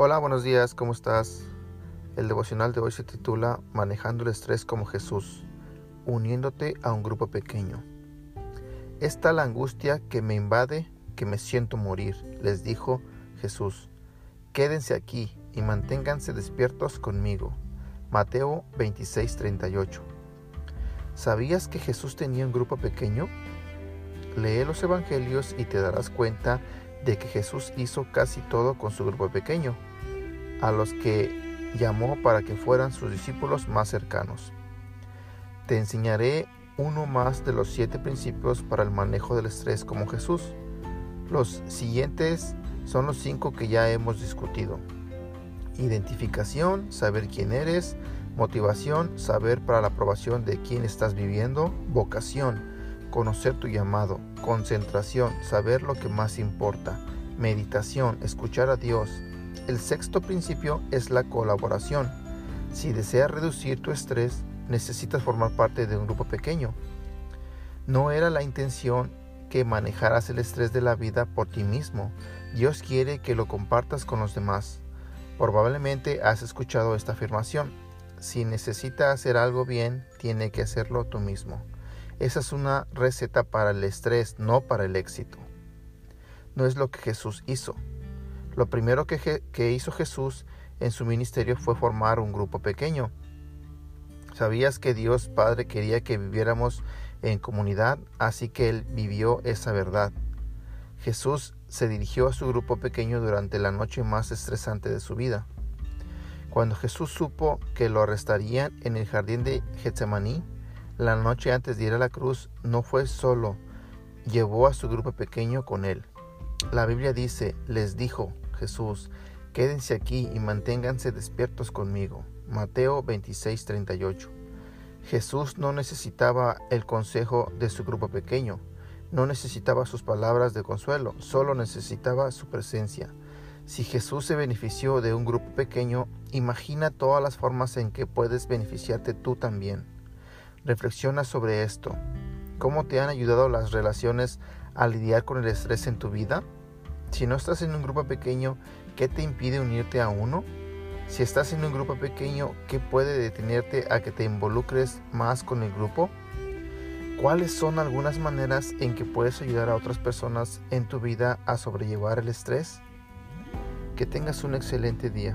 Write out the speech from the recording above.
Hola, buenos días, ¿cómo estás? El devocional de hoy se titula Manejando el estrés como Jesús, uniéndote a un grupo pequeño. Es tal angustia que me invade que me siento morir, les dijo Jesús. Quédense aquí y manténganse despiertos conmigo. Mateo 26:38. ¿Sabías que Jesús tenía un grupo pequeño? Lee los evangelios y te darás cuenta de que Jesús hizo casi todo con su grupo pequeño a los que llamó para que fueran sus discípulos más cercanos. Te enseñaré uno más de los siete principios para el manejo del estrés como Jesús. Los siguientes son los cinco que ya hemos discutido. Identificación, saber quién eres. Motivación, saber para la aprobación de quién estás viviendo. Vocación, conocer tu llamado. Concentración, saber lo que más importa. Meditación, escuchar a Dios. El sexto principio es la colaboración. Si deseas reducir tu estrés, necesitas formar parte de un grupo pequeño. No era la intención que manejaras el estrés de la vida por ti mismo. Dios quiere que lo compartas con los demás. Probablemente has escuchado esta afirmación. Si necesita hacer algo bien, tiene que hacerlo tú mismo. Esa es una receta para el estrés, no para el éxito. No es lo que Jesús hizo. Lo primero que, hizo Jesús en su ministerio fue formar un grupo pequeño. ¿Sabías que Dios Padre quería que viviéramos en comunidad? Así que Él vivió esa verdad. Jesús se dirigió a su grupo pequeño durante la noche más estresante de su vida. Cuando Jesús supo que lo arrestarían en el jardín de Getsemaní, la noche antes de ir a la cruz, no fue solo, llevó a su grupo pequeño con él. La Biblia dice, les dijo, Jesús, quédense aquí y manténganse despiertos conmigo. Mateo 26:38. Jesús no necesitaba el consejo de su grupo pequeño, no necesitaba sus palabras de consuelo, solo necesitaba su presencia. Si Jesús se benefició de un grupo pequeño, imagina todas las formas en que puedes beneficiarte tú también. Reflexiona sobre esto. ¿Cómo te han ayudado las relaciones a lidiar con el estrés en tu vida? Si no estás en un grupo pequeño, ¿qué te impide unirte a uno? Si estás en un grupo pequeño, ¿qué puede detenerte a que te involucres más con el grupo? ¿Cuáles son algunas maneras en que puedes ayudar a otras personas en tu vida a sobrellevar el estrés? Que tengas un excelente día.